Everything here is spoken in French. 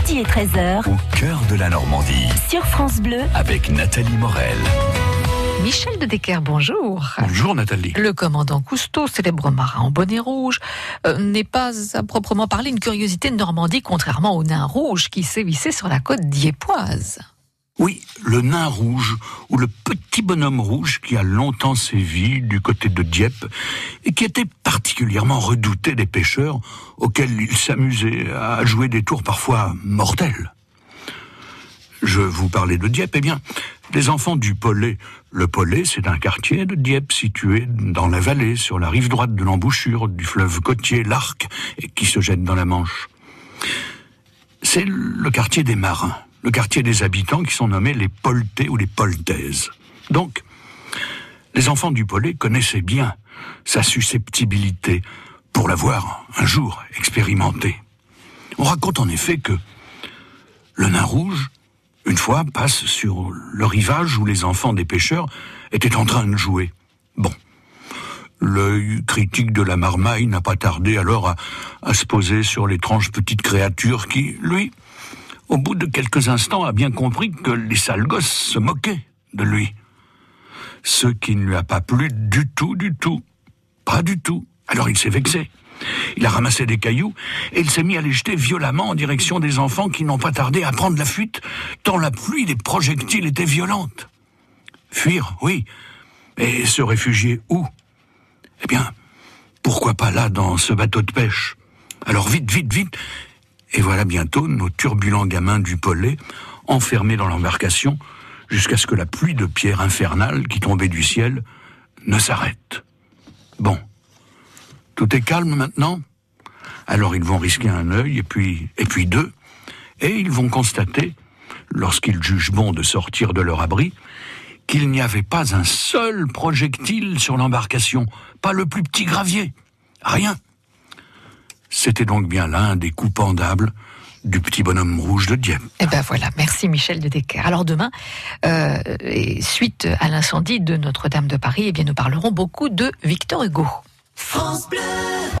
midi et 13h. Au cœur de la Normandie. Sur France Bleu. Avec Nathalie Morel. Michel de Decker, bonjour. Bonjour Nathalie. Le commandant Cousteau, célèbre marin en bonnet rouge, euh, n'est pas à proprement parler une curiosité de Normandie, contrairement au nain rouge qui sévissait sur la côte diépoise. Oui, le nain rouge, ou le petit bonhomme rouge qui a longtemps sévi du côté de Dieppe, et qui était particulièrement redouté des pêcheurs, auxquels il s'amusait à jouer des tours parfois mortels. Je vous parlais de Dieppe, eh bien, les enfants du Pollet. Le Pollet, c'est un quartier de Dieppe situé dans la vallée, sur la rive droite de l'embouchure du fleuve côtier, l'Arc, et qui se jette dans la Manche. C'est le quartier des marins le quartier des habitants qui sont nommés les Poltais ou les Poltaises. Donc, les enfants du Pollet connaissaient bien sa susceptibilité pour l'avoir un jour expérimenté. On raconte en effet que le nain rouge, une fois, passe sur le rivage où les enfants des pêcheurs étaient en train de jouer. Bon. L'œil critique de la marmaille n'a pas tardé alors à se poser sur l'étrange petite créature qui, lui, au bout de quelques instants, a bien compris que les sales se moquaient de lui. Ce qui ne lui a pas plu du tout, du tout. Pas du tout. Alors il s'est vexé. Il a ramassé des cailloux et il s'est mis à les jeter violemment en direction des enfants qui n'ont pas tardé à prendre la fuite, tant la pluie des projectiles était violente. Fuir, oui, mais se réfugier où? Eh bien, pourquoi pas là, dans ce bateau de pêche? Alors vite, vite, vite, et voilà bientôt nos turbulents gamins du Pollet enfermés dans l'embarcation jusqu'à ce que la pluie de pierres infernales qui tombait du ciel ne s'arrête. Bon. Tout est calme maintenant? Alors ils vont risquer un œil et puis, et puis deux, et ils vont constater, lorsqu'ils jugent bon de sortir de leur abri, qu'il n'y avait pas un seul projectile sur l'embarcation, pas le plus petit gravier, rien. C'était donc bien l'un des coups pendables du petit bonhomme rouge de Dieppe. Eh ben voilà, merci Michel de Decker. Alors demain, euh, suite à l'incendie de Notre-Dame de Paris, eh bien nous parlerons beaucoup de Victor Hugo. France Bleu